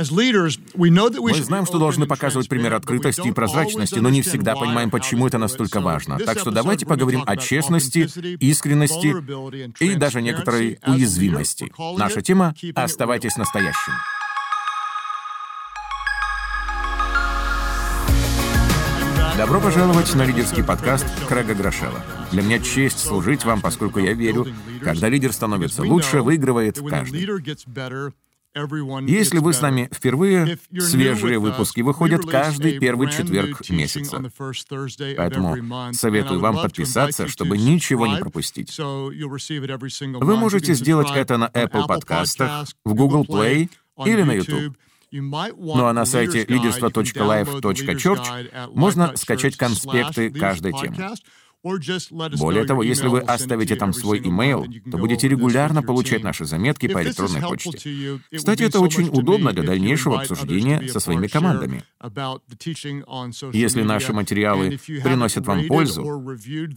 Мы знаем, что должны показывать пример открытости и прозрачности, но не всегда понимаем, почему это настолько важно. Так что давайте поговорим о честности, искренности и даже некоторой уязвимости. Наша тема — «Оставайтесь настоящим». Добро пожаловать на лидерский подкаст Крэга Грошева. Для меня честь служить вам, поскольку я верю, когда лидер становится лучше, выигрывает каждый. Если вы с нами впервые, свежие выпуски выходят каждый первый четверг месяца. Поэтому советую вам подписаться, чтобы ничего не пропустить. Вы можете сделать это на Apple подкастах, в Google Play или на YouTube. Ну а на сайте leaderство.life.church можно скачать конспекты каждой темы. Более того, если вы оставите там свой имейл, то будете регулярно получать наши заметки по электронной почте. Кстати, это очень удобно для дальнейшего обсуждения со своими командами. Если наши материалы приносят вам пользу,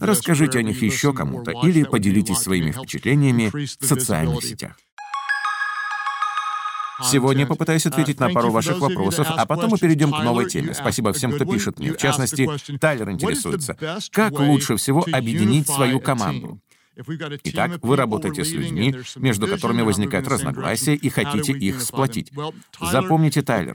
расскажите о них еще кому-то или поделитесь своими впечатлениями в социальных сетях. Сегодня попытаюсь ответить на пару ваших вопросов, а потом мы перейдем к новой теме. Спасибо всем, кто пишет мне. В частности, Тайлер интересуется, как лучше всего объединить свою команду? Итак, вы работаете с людьми, между которыми возникают разногласия, и хотите их сплотить. Запомните, Тайлер,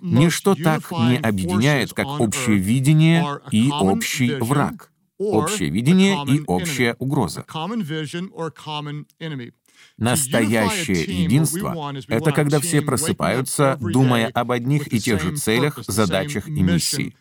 ничто так не объединяет, как общее видение и общий враг. Общее видение и общая угроза. Настоящее единство — это когда все просыпаются, думая об одних и тех же целях, задачах и миссии.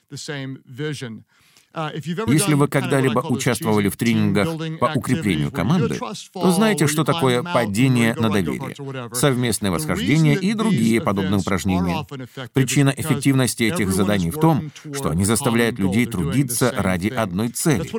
Uh, Если вы когда-либо участвовали в тренингах по укреплению команды, то знаете, что такое падение на доверие, совместное восхождение и другие подобные упражнения. Причина эффективности этих заданий в том, что они заставляют людей трудиться ради одной цели.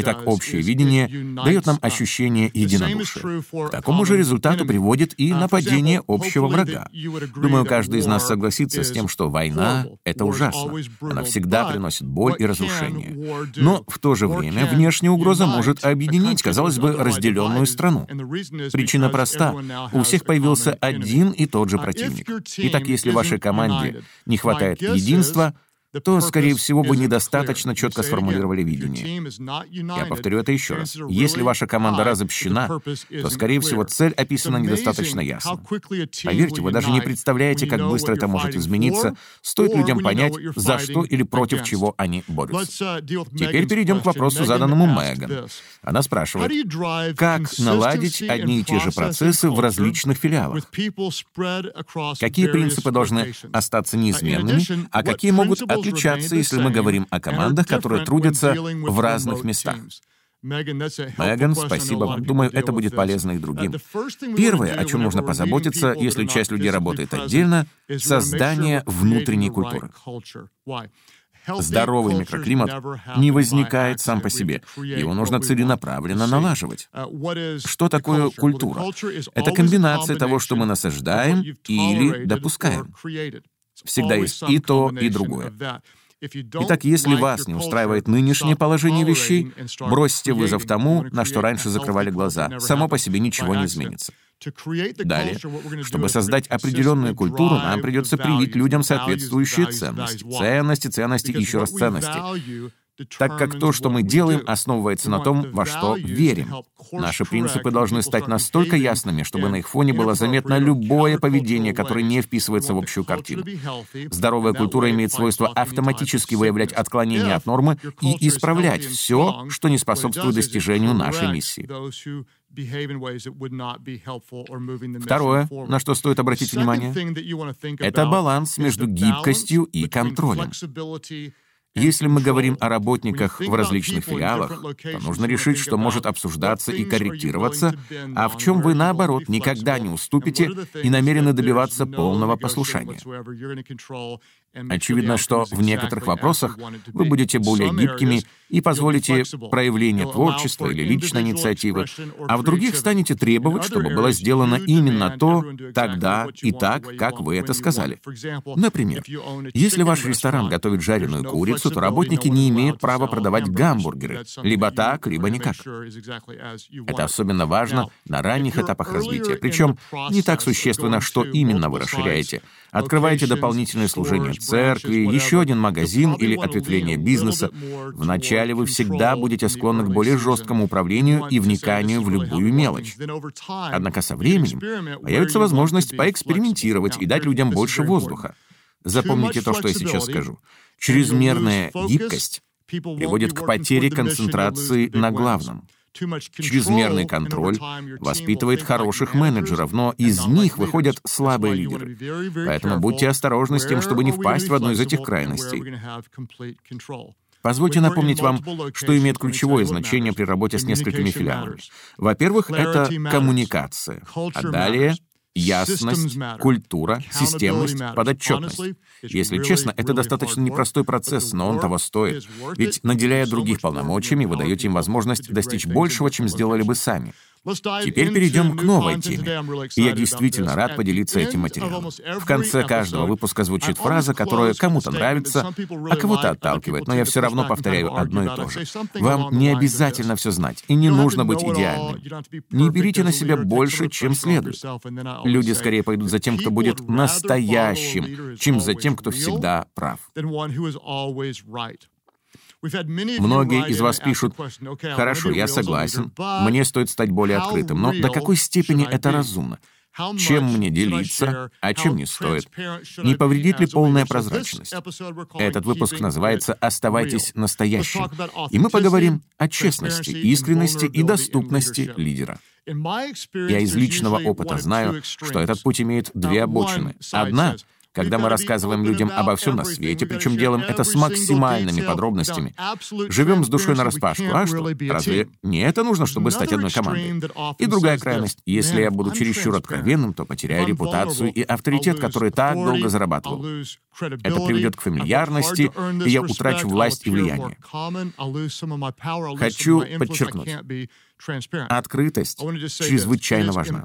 Итак, общее видение дает нам ощущение единодушия. К такому же результату приводит и uh, нападение общего врага. Думаю, каждый из нас согласится с тем, что война — это ужасно. Она всегда приносит боль и разрушение разрушения. Но в то же время внешняя угроза может объединить, казалось бы, разделенную страну. Причина проста. У всех появился один и тот же противник. Итак, если вашей команде не хватает единства, то, скорее всего, вы недостаточно четко сформулировали видение. Я повторю это еще раз. Если ваша команда разобщена, то, скорее всего, цель описана недостаточно ясно. Поверьте, вы даже не представляете, как быстро это может измениться, стоит людям понять, за что или против чего они борются. Uh, Теперь перейдем к вопросу, заданному Меган. Она спрашивает, как наладить одни и те же процессы в различных филиалах? Какие принципы должны остаться неизменными, а какие могут отличаться, если мы говорим о командах, которые трудятся в разных местах. Меган, спасибо. Думаю, это будет полезно и другим. Первое, о чем нужно позаботиться, если часть людей работает отдельно, — создание внутренней культуры. Здоровый микроклимат не возникает сам по себе. Его нужно целенаправленно налаживать. Что такое культура? Это комбинация того, что мы насаждаем или допускаем. Всегда есть и то, и другое. Итак, если вас не устраивает нынешнее положение вещей, бросьте вызов тому, на что раньше закрывали глаза. Само по себе ничего не изменится. Далее, чтобы создать определенную культуру, нам придется привить людям соответствующие ценности. Ценности, ценности и еще раз ценности так как то, что мы делаем, основывается на том, во что верим. Наши принципы должны стать настолько ясными, чтобы на их фоне было заметно любое поведение, которое не вписывается в общую картину. Здоровая культура имеет свойство автоматически выявлять отклонения от нормы и исправлять все, что не способствует достижению нашей миссии. Второе, на что стоит обратить внимание, это баланс между гибкостью и контролем. Если мы говорим о работниках в различных филиалах, то нужно решить, что может обсуждаться и корректироваться, а в чем вы, наоборот, никогда не уступите и намерены добиваться полного послушания. Очевидно, что в некоторых вопросах вы будете более гибкими и позволите проявление творчества или личной инициативы, а в других станете требовать, чтобы было сделано именно то, тогда и так, как вы это сказали. Например, если ваш ресторан готовит жареную курицу, боксу, то работники не имеют права продавать гамбургеры. Либо так, либо никак. Это особенно важно на ранних этапах развития. Причем не так существенно, что именно вы расширяете. Открываете дополнительное служение церкви, еще один магазин или ответвление бизнеса. Вначале вы всегда будете склонны к более жесткому управлению и вниканию в любую мелочь. Однако со временем появится возможность поэкспериментировать и дать людям больше воздуха. Запомните то, что я сейчас скажу. Чрезмерная гибкость приводит к потере концентрации на главном. Чрезмерный контроль воспитывает хороших менеджеров, но из них выходят слабые лидеры. Поэтому будьте осторожны с тем, чтобы не впасть в одну из этих крайностей. Позвольте напомнить вам, что имеет ключевое значение при работе с несколькими филиалами. Во-первых, это коммуникация, а далее ясность, культура, системность, подотчетность. Если честно, это достаточно непростой процесс, но он того стоит. Ведь, наделяя других полномочиями, вы даете им возможность достичь большего, чем сделали бы сами. Теперь перейдем к новой теме. И я действительно рад поделиться этим материалом. В конце каждого выпуска звучит фраза, которая кому-то нравится, а кого-то отталкивает, но я все равно повторяю одно и то же. Вам не обязательно все знать, и не нужно быть идеальным. Не берите на себя больше, чем следует. Люди скорее пойдут за тем, кто будет настоящим, чем за тем, кто всегда прав. Многие из вас пишут, «Хорошо, я согласен, мне стоит стать более открытым, но до какой степени это разумно? Чем мне делиться, а чем не стоит? Не повредит ли полная прозрачность? Этот выпуск называется «Оставайтесь настоящим». И мы поговорим о честности, искренности и доступности лидера. Я из личного опыта знаю, что этот путь имеет две обочины. Одна когда мы рассказываем людям обо всем на свете, причем делаем это с максимальными подробностями. Живем с душой нараспашку. А что? Разве не это нужно, чтобы стать одной командой? И другая крайность. Если я буду чересчур откровенным, то потеряю репутацию и авторитет, который так долго зарабатывал. Это приведет к фамильярности, и я утрачу власть и влияние. Хочу подчеркнуть, Открытость чрезвычайно важна,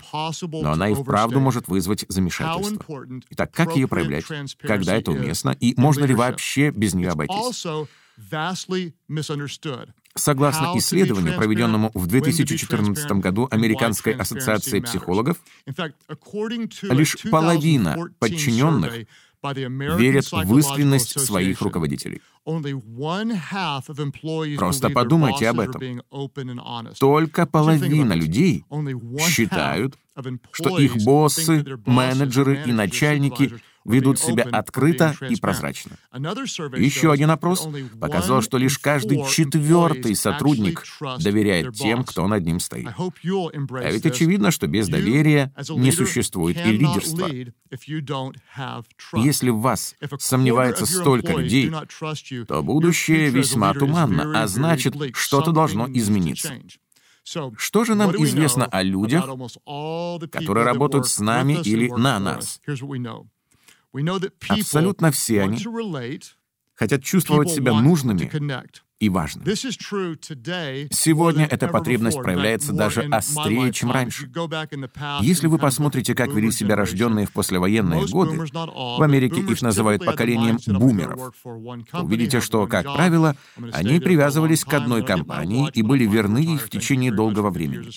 но она и вправду может вызвать замешательство. Итак, как ее проявлять, когда это уместно, и можно ли вообще без нее обойтись? Согласно исследованию, проведенному в 2014 году Американской ассоциацией психологов, лишь половина подчиненных верят в искренность своих руководителей. Просто подумайте об этом. Только половина людей считают, что их боссы, менеджеры и начальники ведут себя открыто и прозрачно. Еще один опрос показал, что лишь каждый четвертый сотрудник доверяет тем, кто над ним стоит. А ведь очевидно, что без доверия не существует и лидерства. Если в вас сомневается столько людей, то будущее весьма туманно, а значит, что-то должно измениться. Что же нам известно о людях, которые работают с нами или на нас? Абсолютно все они хотят чувствовать себя нужными и важным. Сегодня эта потребность проявляется даже острее, чем раньше. Если вы посмотрите, как вели себя рожденные в послевоенные годы, в Америке их называют поколением бумеров, увидите, что, как правило, они привязывались к одной компании и были верны ей в течение долгого времени.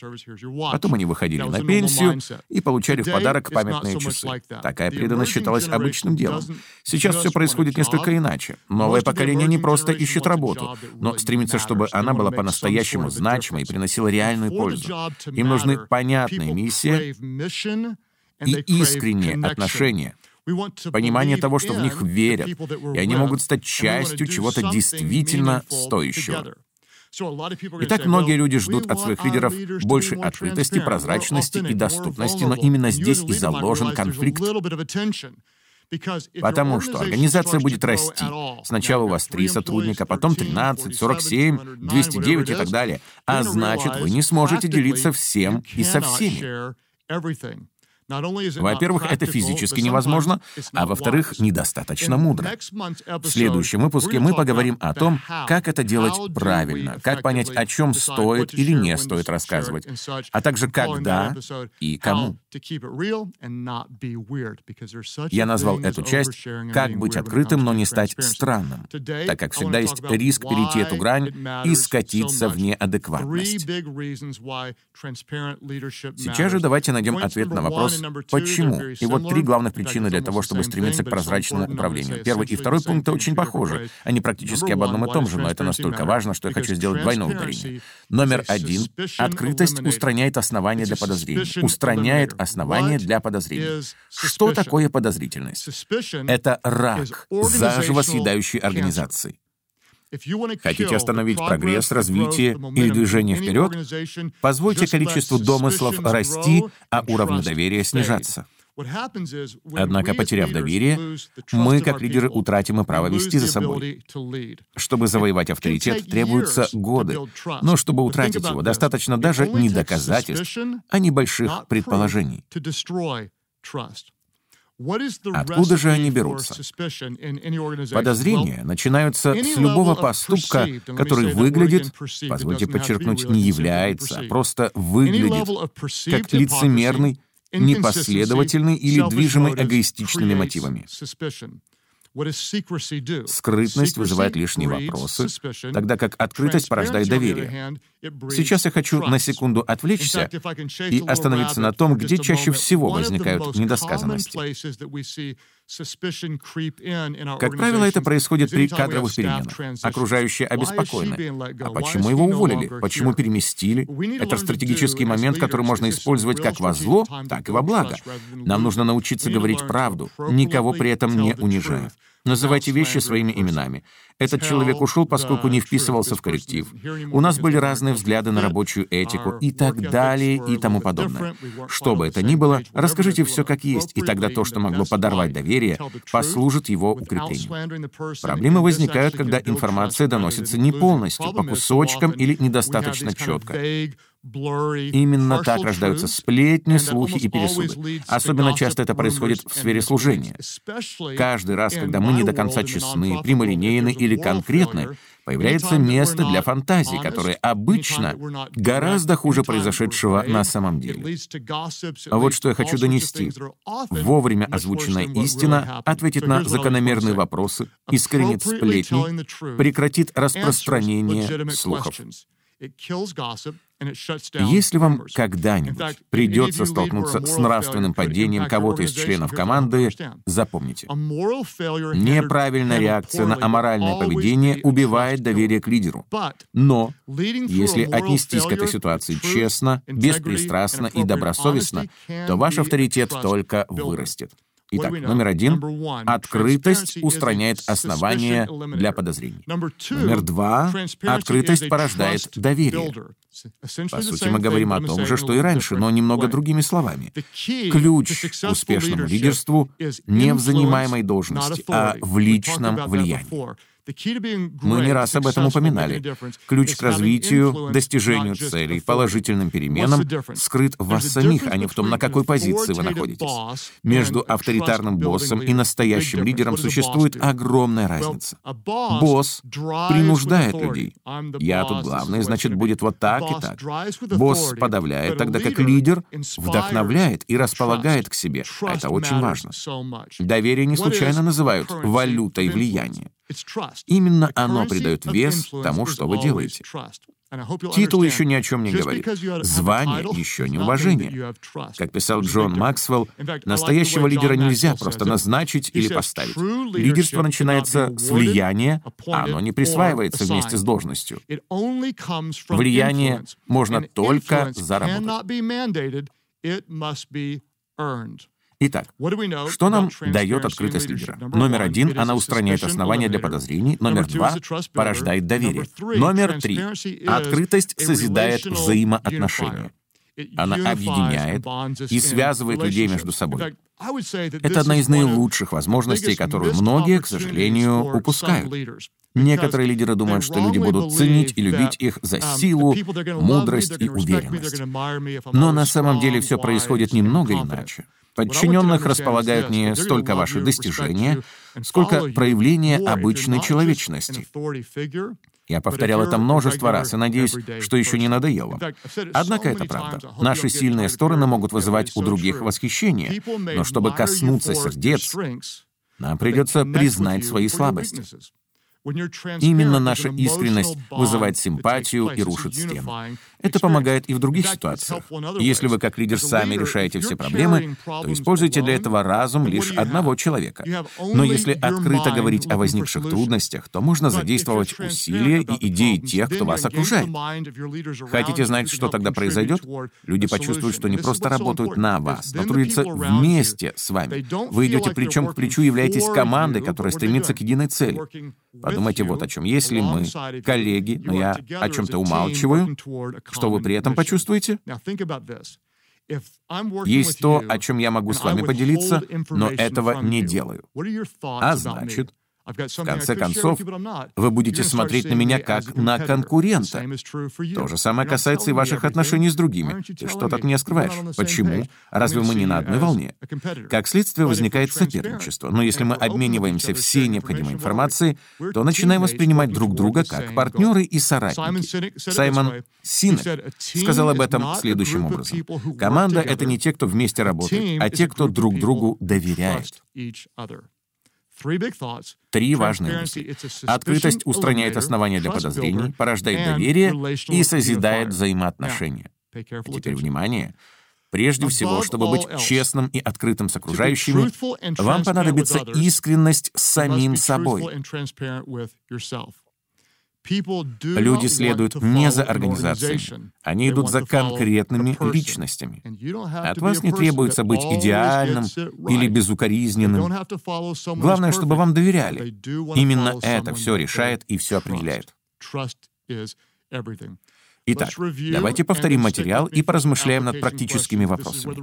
Потом они выходили на пенсию и получали в подарок памятные часы. Такая преданность считалась обычным делом. Сейчас все происходит несколько иначе. Новое поколение не просто ищет работу, но стремится, чтобы она была по-настоящему значимой и приносила реальную пользу. Им нужны понятная миссия и искренние отношения, понимание того, что в них верят, и они могут стать частью чего-то действительно стоящего. Итак, многие люди ждут от своих лидеров большей открытости, прозрачности и доступности, но именно здесь и заложен конфликт. Потому что организация будет расти. Сначала у вас три сотрудника, потом 13, 47, 209 и так далее. А значит, вы не сможете делиться всем и со всеми. Во-первых, это физически невозможно, а во-вторых, недостаточно мудро. В следующем выпуске мы поговорим о том, как это делать правильно, как понять, о чем стоит или не стоит рассказывать, а также когда и кому. Я назвал эту часть «Как быть открытым, но не стать странным», так как всегда есть риск перейти эту грань и скатиться в неадекватность. Сейчас же давайте найдем ответ на вопрос, Почему? И вот три главных причины для того, чтобы стремиться к прозрачному управлению. Первый и второй пункты очень похожи. Они практически об одном и том же, но это настолько важно, что я хочу сделать двойное ударение. Номер один. Открытость устраняет основания для подозрений. Устраняет основания для подозрений. Что такое подозрительность? Это рак, заживо съедающий организации. Хотите остановить прогресс, развитие или движение вперед? Позвольте количеству домыслов расти, а уровню доверия снижаться. Однако, потеряв доверие, мы, как лидеры, утратим и право вести за собой. Чтобы завоевать авторитет, требуются годы. Но чтобы утратить его, достаточно даже не доказательств, а небольших предположений. Откуда же они берутся? Подозрения начинаются с любого поступка, который выглядит, позвольте подчеркнуть, не является, а просто выглядит как лицемерный, непоследовательный или движимый эгоистичными мотивами. Скрытность вызывает лишние вопросы, тогда как открытость порождает доверие. Сейчас я хочу на секунду отвлечься и остановиться на том, где чаще всего возникают недосказанности. Как правило, это происходит при кадровых переменах. Окружающие обеспокоены. А почему его уволили? Почему переместили? Это стратегический момент, который можно использовать как во зло, так и во благо. Нам нужно научиться говорить правду, никого при этом не унижая. Называйте вещи своими именами. Этот человек ушел, поскольку не вписывался в коллектив. У нас были разные взгляды на рабочую этику и так далее и тому подобное. Что бы это ни было, расскажите все как есть, и тогда то, что могло подорвать доверие, послужит его укреплению. Проблемы возникают, когда информация доносится не полностью, по кусочкам или недостаточно четко. Именно так рождаются сплетни, слухи и пересуды. Особенно часто это происходит в сфере служения. Каждый раз, когда мы не до конца честны, прямолинейны или конкретны, появляется место для фантазий, которые обычно гораздо хуже произошедшего на самом деле. А вот что я хочу донести. Вовремя озвученная истина ответит на закономерные вопросы, искоренит сплетни, прекратит распространение слухов. Если вам когда-нибудь придется столкнуться с нравственным падением кого-то из членов команды, запомните, неправильная реакция на аморальное поведение убивает доверие к лидеру. Но если отнестись к этой ситуации честно, беспристрастно и добросовестно, то ваш авторитет только вырастет. Итак, номер один — открытость устраняет основания для подозрений. Номер два — открытость порождает доверие. По сути, мы говорим о том же, что и раньше, но немного другими словами. Ключ к успешному лидерству не в занимаемой должности, а в личном влиянии. Мы не раз об этом упоминали. Ключ к развитию, достижению целей, положительным переменам скрыт в вас самих, а не в том, на какой позиции вы находитесь. Между авторитарным боссом и настоящим лидером существует огромная разница. Босс принуждает людей. Я тут главный, значит, будет вот так и так. Босс подавляет, тогда как лидер вдохновляет и располагает к себе. Это очень важно. Доверие не случайно называют валютой влияния. Именно оно придает вес тому, что вы делаете. Титул еще ни о чем не говорит. Звание еще не уважение. Как писал Джон Максвелл, настоящего лидера нельзя просто назначить или поставить. Лидерство начинается с влияния, а оно не присваивается вместе с должностью. Влияние можно только заработать. Итак, что нам дает открытость лидера? Номер один — она устраняет основания для подозрений. Номер два — порождает доверие. Номер три — открытость созидает взаимоотношения. Она объединяет и связывает людей между собой. Это одна из наилучших возможностей, которую многие, к сожалению, упускают. Некоторые лидеры думают, что люди будут ценить и любить их за um, силу, мудрость и уверенность. Но на самом деле все происходит немного иначе. Подчиненных располагают не столько ваши достижения, сколько проявление обычной человечности. Я повторял это множество раз и надеюсь, что еще не надоело. Однако это правда. Наши сильные стороны могут вызывать у других восхищение, но чтобы коснуться сердец, нам придется признать свои слабости. Именно наша искренность вызывает симпатию и рушит стену. Это помогает и в других ситуациях. Если вы как лидер сами решаете все проблемы, то используйте для этого разум лишь одного человека. Но если открыто говорить о возникших трудностях, то можно задействовать усилия и идеи тех, кто вас окружает. Хотите знать, что тогда произойдет? Люди почувствуют, что не просто работают на вас, но трудятся вместе с вами. Вы идете плечом к плечу, являетесь командой, которая стремится к единой цели. Подумайте вот о чем. Если мы, коллеги, но я о чем-то умалчиваю, что вы при этом почувствуете? Есть то, о чем я могу с вами поделиться, но этого не делаю. А значит, в конце концов, вы будете смотреть на меня как на конкурента. То же самое касается и ваших отношений с другими. Ты что-то от меня скрываешь. Почему? Разве мы не на одной волне? Как следствие возникает соперничество. Но если мы обмениваемся всей необходимой информацией, то начинаем воспринимать друг друга как партнеры и соратники. Саймон Синек сказал об этом следующим образом. Команда — это не те, кто вместе работает, а те, кто друг другу доверяет. Три важные мысли. Открытость устраняет основания для подозрений, порождает доверие и созидает взаимоотношения. теперь внимание. Прежде всего, чтобы быть честным и открытым с окружающими, вам понадобится искренность с самим собой. Люди следуют не за организацией, они идут за конкретными личностями. От вас не требуется быть идеальным или безукоризненным. Главное, чтобы вам доверяли. Именно это все решает и все определяет. Итак, давайте повторим материал и поразмышляем над практическими вопросами.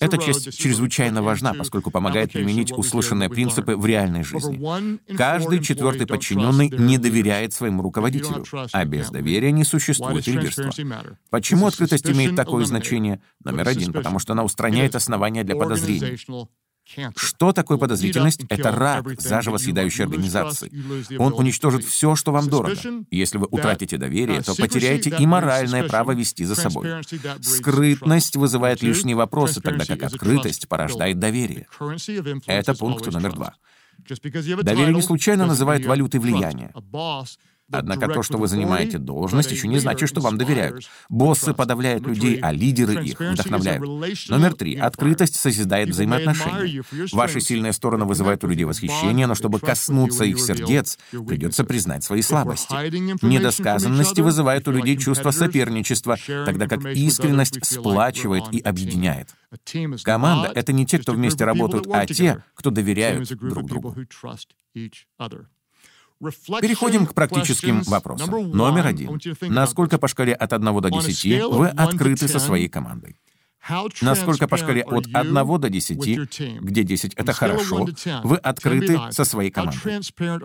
Эта часть чрезвычайно важна, поскольку помогает применить услышанные принципы в реальной жизни. Каждый четвертый подчиненный не доверяет своему руководителю, а без доверия не существует лидерства. Почему открытость имеет такое значение? Номер один, потому что она устраняет основания для подозрений. Что такое подозрительность? Это рак, заживо съедающий организации. Он уничтожит все, что вам дорого. Если вы утратите доверие, то потеряете и моральное право вести за собой. Скрытность вызывает лишние вопросы, тогда как открытость порождает доверие. Это пункт номер два. Доверие не случайно называют валютой влияния. Однако то, что вы занимаете должность, еще не значит, что вам доверяют. Боссы подавляют людей, а лидеры их вдохновляют. Номер три. Открытость созидает взаимоотношения. Ваши сильные стороны вызывают у людей восхищение, но чтобы коснуться их сердец, придется признать свои слабости. Недосказанности вызывают у людей чувство соперничества, тогда как искренность сплачивает и объединяет. Команда — это не те, кто вместе работают, а те, кто доверяют друг другу. Переходим к практическим вопросам. Номер один. Насколько по шкале от 1 до 10 вы открыты со своей командой? Насколько по шкале от 1 до 10, где 10 — это хорошо, вы открыты со своей командой.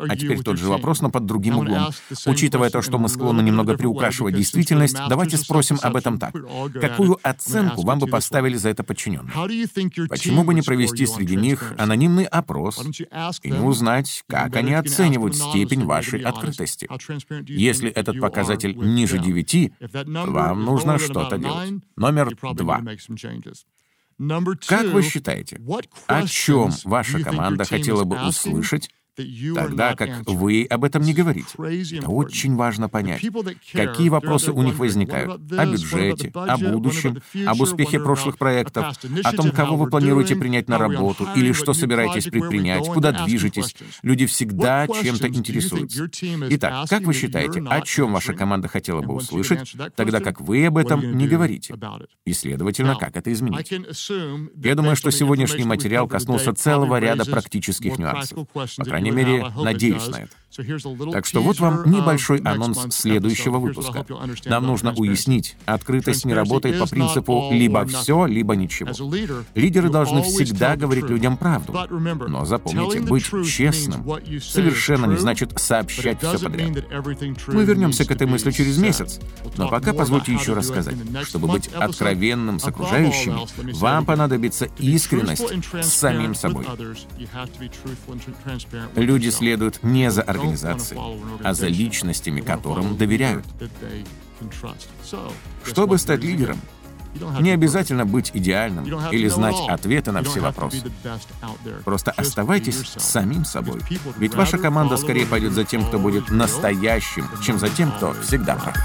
А теперь тот же вопрос, но под другим углом. Учитывая то, что мы склонны немного приукрашивать действительность, давайте спросим об этом так. Какую оценку вам бы поставили за это подчиненные? Почему бы не провести среди них анонимный опрос и не узнать, как они оценивают степень вашей открытости? Если этот показатель ниже 9, вам нужно что-то делать. Номер два. Как вы считаете, о чем ваша команда хотела бы услышать тогда как вы об этом не говорите. Это очень важно понять, какие вопросы у них возникают о бюджете, о будущем, об успехе прошлых проектов, о том, кого вы планируете принять на работу или что собираетесь предпринять, куда движетесь. Люди всегда чем-то интересуются. Итак, как вы считаете, о чем ваша команда хотела бы услышать, тогда как вы об этом не говорите? И, следовательно, как это изменить? Я думаю, что сегодняшний материал коснулся целого ряда практических нюансов. По крайней крайней мере, надеюсь на это. Так что вот вам небольшой анонс следующего выпуска. Нам нужно уяснить, открытость не работает по принципу «либо все, либо ничего». Лидеры должны всегда говорить людям правду. Но запомните, быть честным совершенно не значит сообщать все подряд. Мы вернемся к этой мысли через месяц. Но пока позвольте еще раз сказать, чтобы быть откровенным с окружающими, вам понадобится искренность с самим собой. Люди следуют не за организацией, а за личностями, которым доверяют. Чтобы стать лидером, не обязательно быть идеальным или знать ответы на все вопросы. Просто оставайтесь самим собой. Ведь ваша команда скорее пойдет за тем, кто будет настоящим, чем за тем, кто всегда прав.